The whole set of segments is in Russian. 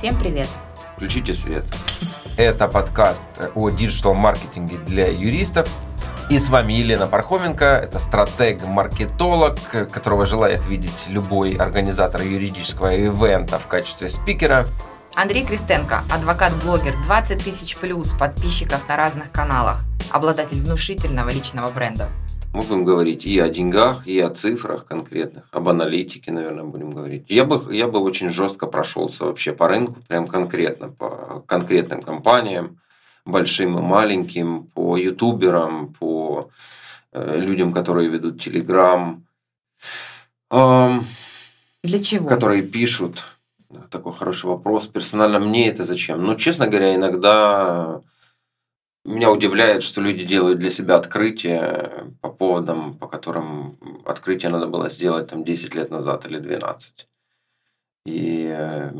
Всем привет! Включите свет. Это подкаст о диджитал-маркетинге для юристов. И с вами Елена Пархоменко, это стратег-маркетолог, которого желает видеть любой организатор юридического ивента в качестве спикера. Андрей Кристенко, адвокат-блогер, 20 тысяч плюс подписчиков на разных каналах, обладатель внушительного личного бренда. Мы будем говорить и о деньгах, и о цифрах конкретных, об аналитике, наверное, будем говорить. Я бы, я бы очень жестко прошелся вообще по рынку, прям конкретно, по конкретным компаниям, большим и маленьким, по ютуберам, по э, людям, которые ведут Телеграм. Эм, Для чего? Которые пишут. Такой хороший вопрос. Персонально мне это зачем? Ну, честно говоря, иногда меня удивляет, что люди делают для себя открытия по поводам, по которым открытие надо было сделать там 10 лет назад или 12. И э,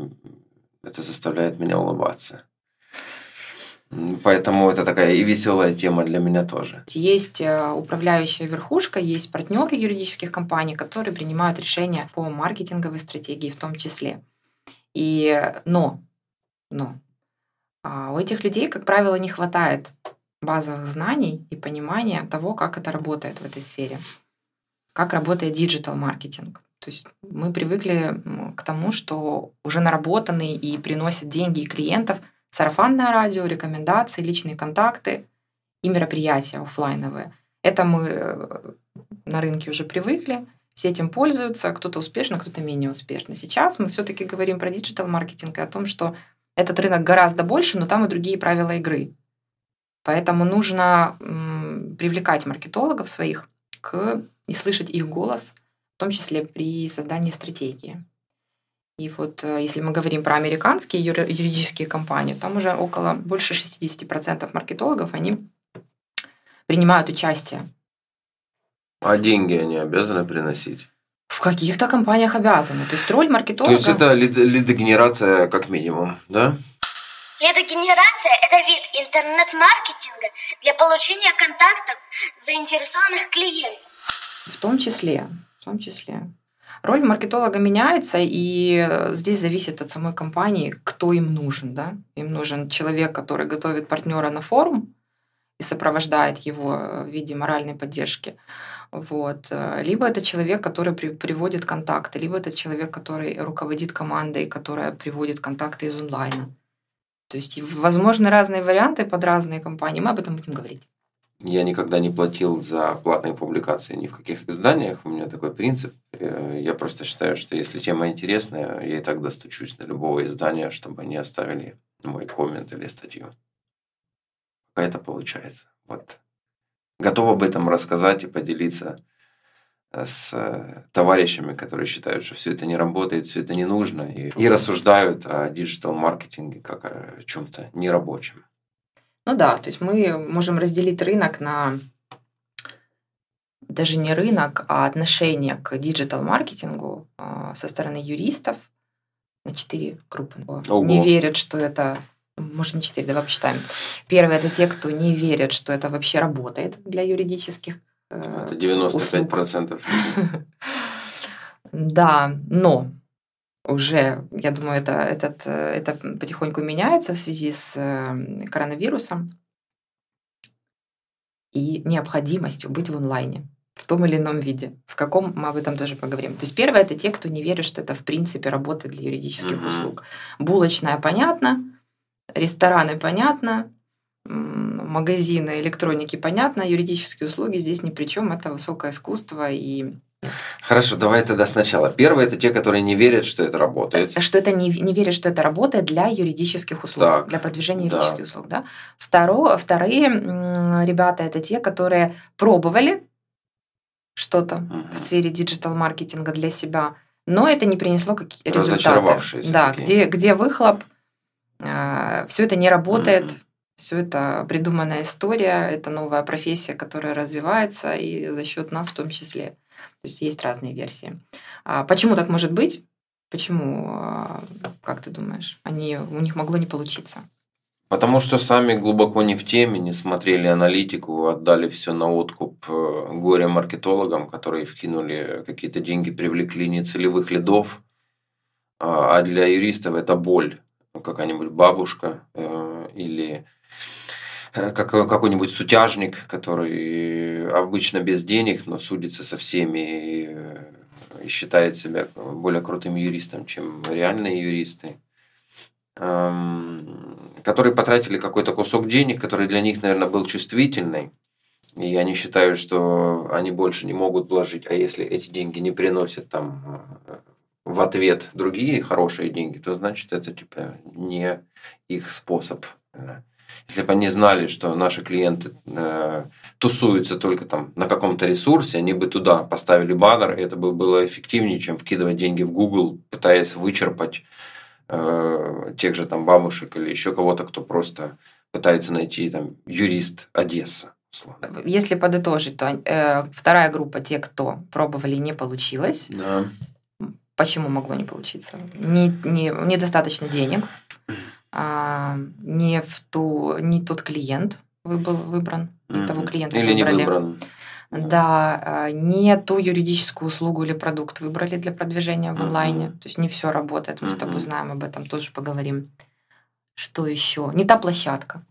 это заставляет меня улыбаться. Поэтому это такая и веселая тема для меня тоже. Есть э, управляющая верхушка, есть партнеры юридических компаний, которые принимают решения по маркетинговой стратегии в том числе. И но, но а у этих людей, как правило, не хватает базовых знаний и понимания того, как это работает в этой сфере, как работает digital-маркетинг. То есть мы привыкли к тому, что уже наработанные и приносят деньги и клиентов – сарафанное радио, рекомендации, личные контакты и мероприятия офлайновые. Это мы э, на рынке уже привыкли, все этим пользуются, кто-то успешно, кто-то менее успешно. Сейчас мы все-таки говорим про digital-маркетинг и о том, что этот рынок гораздо больше, но там и другие правила игры. Поэтому нужно привлекать маркетологов своих к, и слышать их голос, в том числе при создании стратегии. И вот э, если мы говорим про американские юридические компании, там уже около больше 60% маркетологов, они принимают участие. А деньги они обязаны приносить? В каких-то компаниях обязаны. То есть роль маркетолога... То есть это лидогенерация как минимум, да? Лидогенерация – это вид интернет-маркетинга для получения контактов заинтересованных клиентов. В том числе, в том числе. Роль маркетолога меняется, и здесь зависит от самой компании, кто им нужен. Да? Им нужен человек, который готовит партнера на форум и сопровождает его в виде моральной поддержки. Вот. Либо это человек, который при, приводит контакты, либо это человек, который руководит командой, которая приводит контакты из онлайна. То есть, возможны разные варианты под разные компании. Мы об этом будем говорить. Я никогда не платил за платные публикации ни в каких изданиях. У меня такой принцип. Э, я просто считаю, что если тема интересная, я и так достучусь до любого издания, чтобы они оставили мой коммент или статью. Пока это получается. Вот. Готов об этом рассказать и поделиться э, с э, товарищами, которые считают, что все это не работает, все это не нужно, и, и рассуждают о диджитал-маркетинге как о чем-то нерабочем. Ну да, то есть мы можем разделить рынок на даже не рынок, а отношение к диджитал-маркетингу а, со стороны юристов на четыре группы. Ого. Не верят, что это может, не четыре, давай посчитаем. Первое – это те, кто не верят, что это вообще работает для юридических э, Это 95%. Да, но уже, я думаю, это, этот, э, это потихоньку меняется в связи с эм, коронавирусом и необходимостью быть в онлайне в том или ином виде. В каком мы об этом тоже поговорим. То есть первое это те, кто не верит, что это в принципе работает для юридических uh-huh. услуг. Булочная понятно, рестораны понятно, магазины электроники понятно, юридические услуги здесь ни при чем. Это высокое искусство и Хорошо, давай тогда сначала. Первое это те, которые не верят, что это работает. Что это не, не верят, что это работает для юридических услуг, так, для продвижения юридических да. услуг. Да? Второе, вторые ребята это те, которые пробовали что-то угу. в сфере диджитал-маркетинга для себя, но это не принесло какие результаты. Да, такие. где, где выхлоп, э, все это не работает. Угу. Все это придуманная история, это новая профессия, которая развивается, и за счет нас в том числе. То есть есть разные версии. А почему так может быть? Почему, а, как ты думаешь, они, у них могло не получиться? Потому что сами глубоко не в теме, не смотрели аналитику, отдали все на откуп э, горе-маркетологам, которые вкинули какие-то деньги, привлекли нецелевых лидов. А, а для юристов это боль. Какая-нибудь бабушка э, или э, как, какой-нибудь сутяжник, который обычно без денег, но судится со всеми и, э, считает себя более крутым юристом, чем реальные юристы, эм, которые потратили какой-то кусок денег, который для них, наверное, был чувствительный, и они считают, что они больше не могут вложить, а если эти деньги не приносят там в ответ другие хорошие деньги, то значит это типа не их способ. Если бы они знали, что наши клиенты э, тусуются только там на каком-то ресурсе, они бы туда поставили баннер, и это бы было эффективнее, чем вкидывать деньги в Google, пытаясь вычерпать э, тех же там бабушек или еще кого-то, кто просто пытается найти там юрист Одесса. Если подытожить, то э, вторая группа те, кто пробовали, не получилось. Да. Почему могло не получиться? Не, не, недостаточно денег, а, не, в ту, не тот клиент был выбран, не того клиента Или выбрали. не выбран. Да, а, не ту юридическую услугу или продукт выбрали для продвижения в онлайне. То есть не все работает. Мы с тобой знаем об этом, тоже поговорим. Что еще? Не та площадка.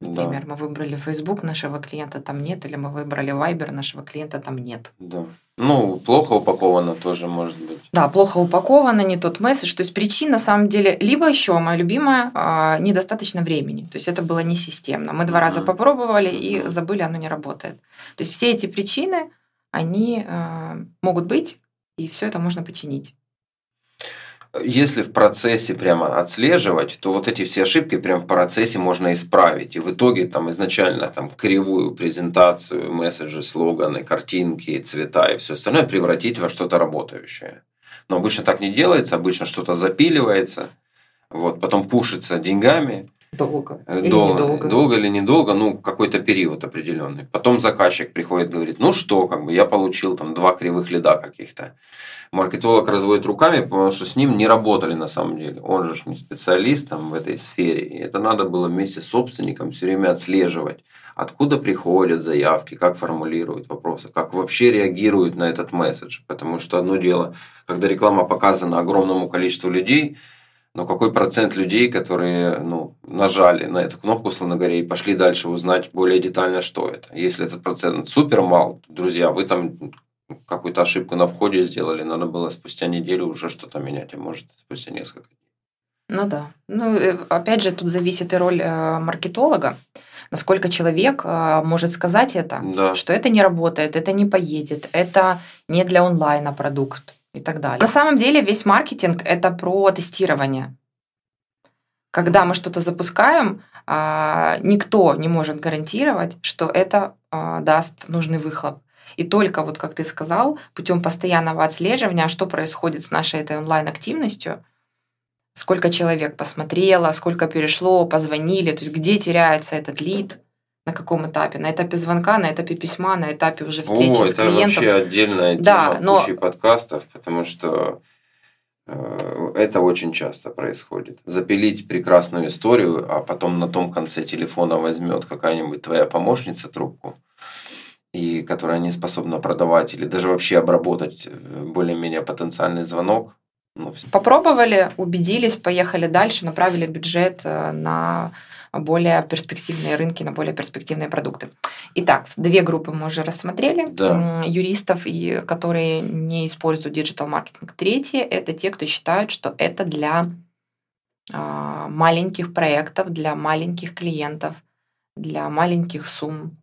Да, Например, мы выбрали Facebook, нашего клиента там нет, или мы выбрали Viber, нашего клиента там нет. да. Ну, плохо упаковано тоже может быть. Да, плохо упаковано, не тот месседж. То есть причин на самом деле либо еще моя любимая а, недостаточно времени. То есть это было не системно. Мы два раза попробовали и забыли, оно не работает. То есть все эти причины, они а, могут быть, и все это можно починить. Если в процессе прямо отслеживать, то вот эти все ошибки прямо в процессе можно исправить. И в итоге там изначально там кривую презентацию, месседжи, слоганы, картинки, цвета и все остальное превратить во что-то работающее. Но обычно так не делается, обычно что-то запиливается, вот, потом пушится деньгами, Долго. Э, Или долго, недолго. долго или недолго, ну, какой-то период определенный. Потом заказчик приходит, говорит, ну что, как бы я получил там два кривых лида каких-то. Маркетолог разводит руками, потому что с ним не работали на самом деле. Он же не специалист там в этой сфере. И это надо было вместе с собственником все время отслеживать, откуда приходят заявки, как формулируют вопросы, как вообще реагируют на этот месседж. Потому что одно дело, когда реклама показана огромному количеству людей, но какой процент людей, которые ну, нажали на эту кнопку, условно говоря, и пошли дальше узнать более детально, что это? Если этот процент супер мал, друзья, вы там какую-то ошибку на входе сделали, надо было спустя неделю уже что-то менять, а может спустя несколько. Ну да. Ну, э, опять же, тут зависит и роль э, маркетолога. Насколько человек э, может сказать это, Да. что это не работает, это не поедет, это не для онлайна продукт и так далее. На самом деле весь маркетинг это про тестирование. Когда мы что-то запускаем, а, никто не может гарантировать, что это а, даст нужный выхлоп. И только, вот как ты сказал, путем постоянного отслеживания, а что происходит с нашей этой онлайн-активностью, сколько человек посмотрело, сколько перешло, позвонили, то есть где теряется этот лид, на каком этапе, на этапе звонка, на этапе письма, на этапе уже встречи О, с это клиентом. вообще отдельная тема Да, но- кучи подкастов, потому что э, это очень часто происходит. Запилить прекрасную историю, а потом на том конце телефона возьмет какая-нибудь твоя помощница трубку, и которая не способна продавать или даже вообще обработать э, более-менее потенциальный звонок. Попробовали, убедились, поехали дальше, направили бюджет э, на более перспективные рынки, на более перспективные продукты. Итак, две группы мы уже рассмотрели. Да. Юристов, и, которые не используют digital-маркетинг. Третье – это те, кто считают, что это для а, маленьких проектов, для маленьких клиентов, для маленьких сумм.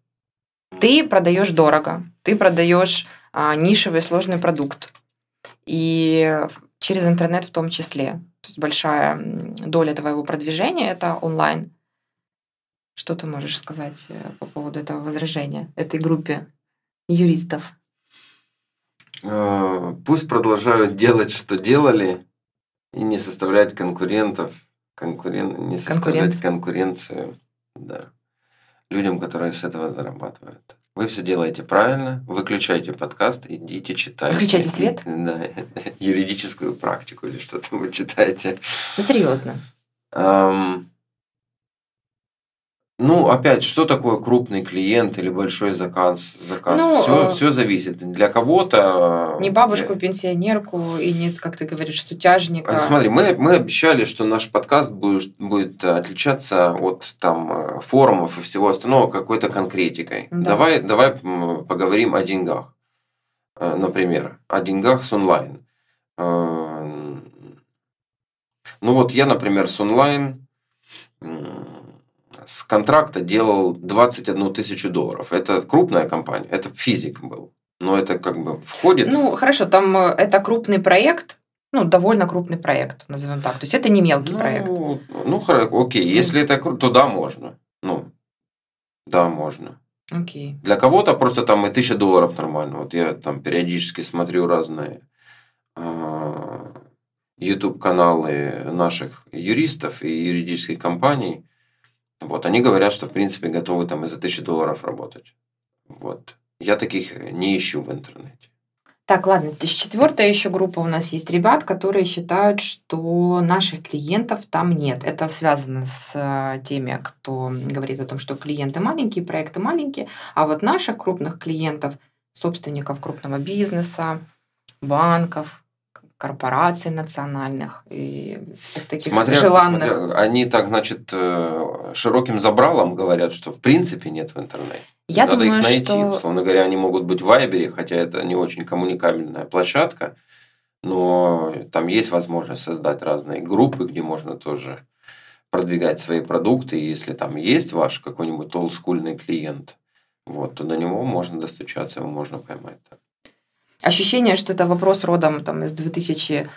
Ты продаешь дорого, ты продаешь а, нишевый сложный продукт. И через интернет в том числе. То есть большая доля твоего продвижения это онлайн. Что ты можешь сказать э, по поводу этого возражения этой группе юристов? Э, Пусть продолжают делать, что делали, и не составлять конкурентов, конкурен... не составлять Конкуренцию. конкуренцию да, людям, которые с этого зарабатывают. Вы все делаете правильно, выключайте подкаст, идите читайте. Выключайте свет? Да, юридическую практику или что там вы читаете. Ну, серьезно. Ам, Ну, опять, что такое крупный клиент или большой заказ? заказ? Ну, все, э, все зависит. Для кого-то... Не бабушку, пенсионерку и не, как ты говоришь, сутяжника. Э, Смотри, мы, мы обещали, что наш подкаст будет, будет отличаться от там, э, форумов и всего остального какой-то конкретикой. Да. Давай, давай поговорим о деньгах. Э, Например, о деньгах с онлайн. Э, Ну вот я, например, с онлайн с контракта делал 21 тысячу долларов. Это крупная компания, это физик был. Но это как бы входит... Ну, хорошо, там э, это крупный проект, ну, довольно крупный проект, назовем так. То есть это не мелкий ну, проект. Ну, хорошо, окей. Если это круто, то да, можно. Ну, да, можно. Окей. Для кого-то просто там и тысяча долларов нормально. Вот я там периодически смотрю разные а, YouTube-каналы наших юристов и юридических компаний. Вот, они говорят, что в принципе готовы там и за тысячу долларов работать. Вот. Я таких не ищу в интернете. Так, ладно, четвертая еще группа у нас есть ребят, которые считают, что наших клиентов там нет. Это связано с э, теми, кто говорит о том, что клиенты маленькие, проекты маленькие, а вот наших крупных клиентов, собственников крупного бизнеса, банков, корпораций национальных и всех таких Смотря, желанных. смотря- они так, значит, э, широким забралом говорят, что в принципе нет в интернете. Я Надо думаю, их найти. что Условно говоря, они могут быть в Вайбере, хотя это не очень коммуникабельная площадка, но там есть возможность создать разные группы, где можно тоже продвигать свои продукты. И если там есть ваш какой-нибудь олдскульный клиент, вот, то до него можно достучаться, его можно поймать. Ощущение, что это вопрос родом там, из 2004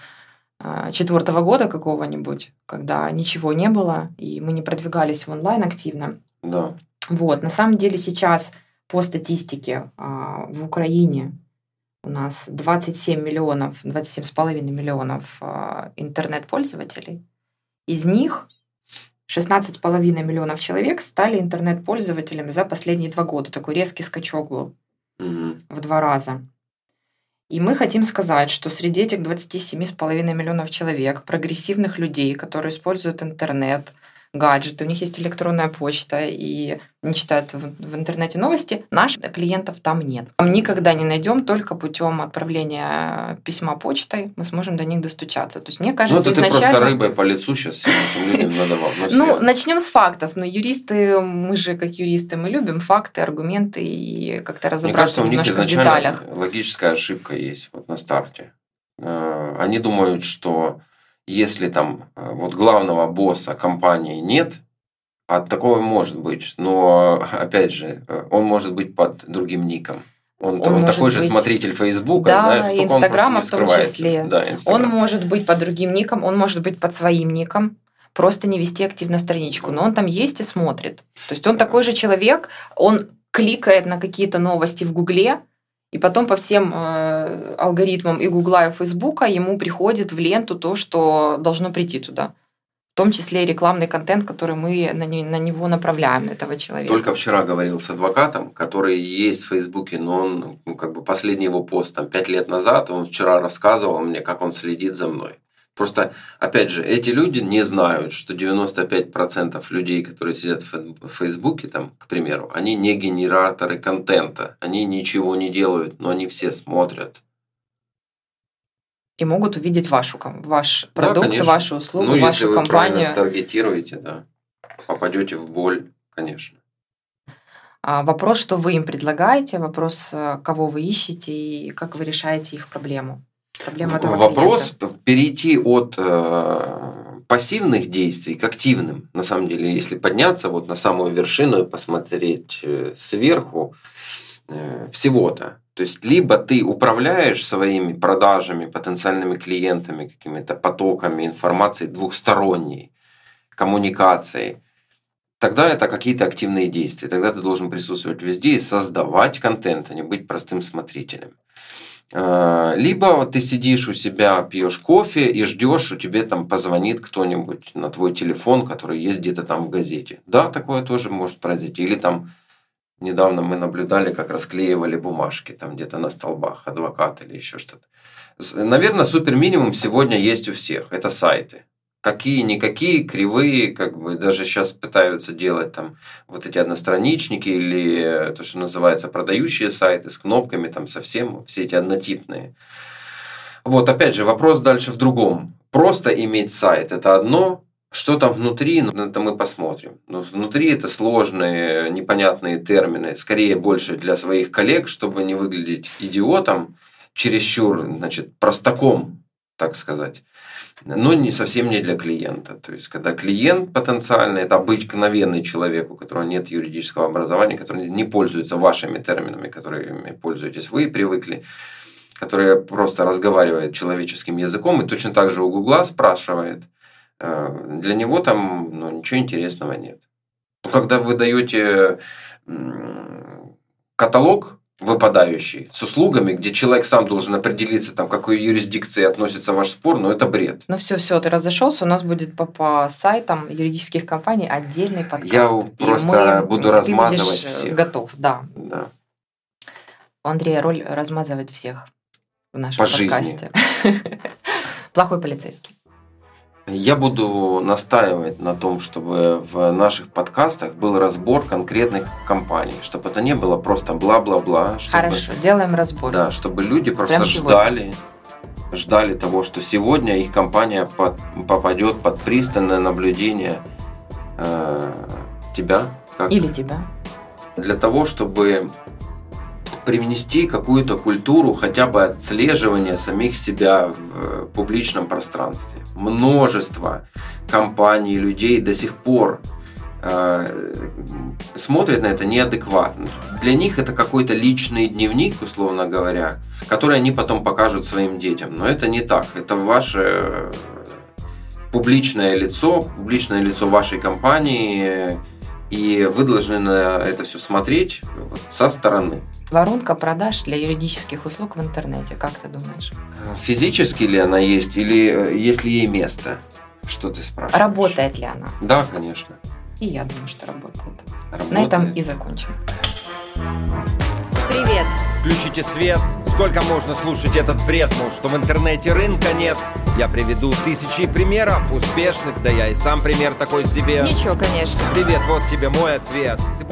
года какого-нибудь, когда ничего не было, и мы не продвигались в онлайн активно. Да. Вот, на самом деле сейчас по статистике а, в Украине у нас 27 миллионов, 27,5 миллионов а, интернет-пользователей. Из них 16,5 миллионов человек стали интернет-пользователями за последние два года. Такой резкий скачок был Мгм. в два раза. И мы хотим сказать, что среди этих 27,5 миллионов человек, прогрессивных людей, которые используют интернет, гаджеты, у них есть электронная почта и не читают в, в интернете новости, наших клиентов там нет. Мы никогда не найдем только путем отправления письма почтой мы сможем до них достучаться. То есть мне Ну, кажется, это ты просто изначально... рыбой по лицу сейчас. Ну, Ну, начнем с фактов. Но юристы, мы же как юристы, мы любим факты, аргументы и как-то разобраться немножко в изначально деталях. логическая ошибка есть вот на старте. Э, Они думают, что если там э, вот главного босса компании нет, а такое может быть, но опять же, э, он может быть под другим ником. Он, Он он такой же быть- смотритель Фейсбука, Да, знаешь, Инстаграма в том числе. Да, Он может быть под другим ником, он может быть под своим ником, просто не вести активно страничку, но он там есть и смотрит. То есть он такой же человек, он кликает на какие-то новости в Гугле, и потом по всем э, алгоритмам и Гугла, и Фейсбука ему приходит в ленту то, что должно прийти туда. В том числе и рекламный контент, который мы на, не- на него направляем, на этого человека. Только вчера говорил с адвокатом, который есть в Фейсбуке, но он, ну, как бы последний его пост, там, пять лет назад, он вчера рассказывал мне, как он следит за мной. Просто, опять же, эти люди не знают, что 95% людей, которые сидят в Фе- в Фейсбуке, там, к примеру, они не генераторы контента, они ничего не делают, но они все смотрят. И могут увидеть вашу, ваш Да, продукт, конечно. вашу услугу, ну, если вашу вы правильно компанию. старгетируете, да, попадете в боль, конечно. А, Вопрос, что вы им предлагаете, вопрос, э, кого вы ищете и как вы решаете их проблему. Проблема Вопрос клиента. перейти от э, пассивных действий к активным. На самом деле, если подняться вот на самую вершину и посмотреть э, сверху э, всего-то. То есть, либо ты управляешь своими продажами, потенциальными клиентами, какими-то потоками информации двухсторонней, коммуникацией, тогда это какие-то активные действия. Тогда ты должен присутствовать везде и создавать контент, а не быть простым смотрителем. Э, Либо вот ты сидишь у себя, пьешь кофе и ждешь, что тебе там позвонит кто-нибудь на твой телефон, который есть где-то там в газете. Да, такое тоже может произойти. Или там недавно мы наблюдали, как расклеивали бумажки там где-то на столбах, адвокат или еще что-то. Наверное, супер минимум сегодня есть у всех. Это сайты. Какие-никакие кривые, как бы даже сейчас пытаются делать там вот эти одностраничники или то, что называется продающие сайты с кнопками, там совсем все эти однотипные. Вот опять же вопрос дальше в другом. Просто иметь сайт – это одно, что там внутри, ну, это мы посмотрим. Но внутри это сложные, непонятные термины, скорее больше для своих коллег, чтобы не выглядеть идиотом, чересчур, значит, простаком, так сказать но не совсем не для клиента. То есть, когда клиент потенциальный, это обыкновенный человек, у которого нет юридического образования, который не пользуется вашими терминами, которыми пользуетесь вы, привыкли, который просто разговаривает человеческим языком и точно так же у Гугла спрашивает, э, для него там ну, ничего интересного нет. Но когда вы даете каталог выпадающий с услугами, где человек сам должен определиться, там, к какой юрисдикции относится ваш спор, но это бред. Ну все, все, ты разошелся, у нас будет по, по сайтам юридических компаний отдельный подкаст. Я просто мы, буду размазывать э, всех. Готов, да. да. У Андрея роль размазывать всех в нашем по подкасте. Плохой полицейский. Я буду настаивать на том, чтобы в наших подкастах был разбор конкретных компаний, чтобы это не было просто бла-бла-бла. Чтобы, Хорошо, делаем разбор. Да, чтобы люди просто ждали, ждали того, что сегодня их компания под, попадет под пристальное наблюдение э, тебя. Как? Или тебя. Для того, чтобы привнести какую-то культуру хотя бы отслеживания самих себя в э, публичном пространстве. Множество компаний, людей до сих пор э, смотрят на это неадекватно. Для них это какой-то личный дневник, условно говоря, который они потом покажут своим детям. Но это не так. Это ваше публичное лицо, публичное лицо вашей компании, и вы должны на это все смотреть вот, со стороны. Воронка продаж для юридических услуг в интернете, как ты думаешь? Физически ли она есть или э, есть ли ей место? Что ты спрашиваешь? Работает ли она? Да, конечно. И я думаю, что работает. работает. На этом и закончим. Привет! Включите свет. Сколько можно слушать этот бред, мол, что в интернете рынка нет? Я приведу тысячи примеров успешных, да я и сам пример такой себе. Ничего, конечно. Привет, вот тебе мой ответ. Ты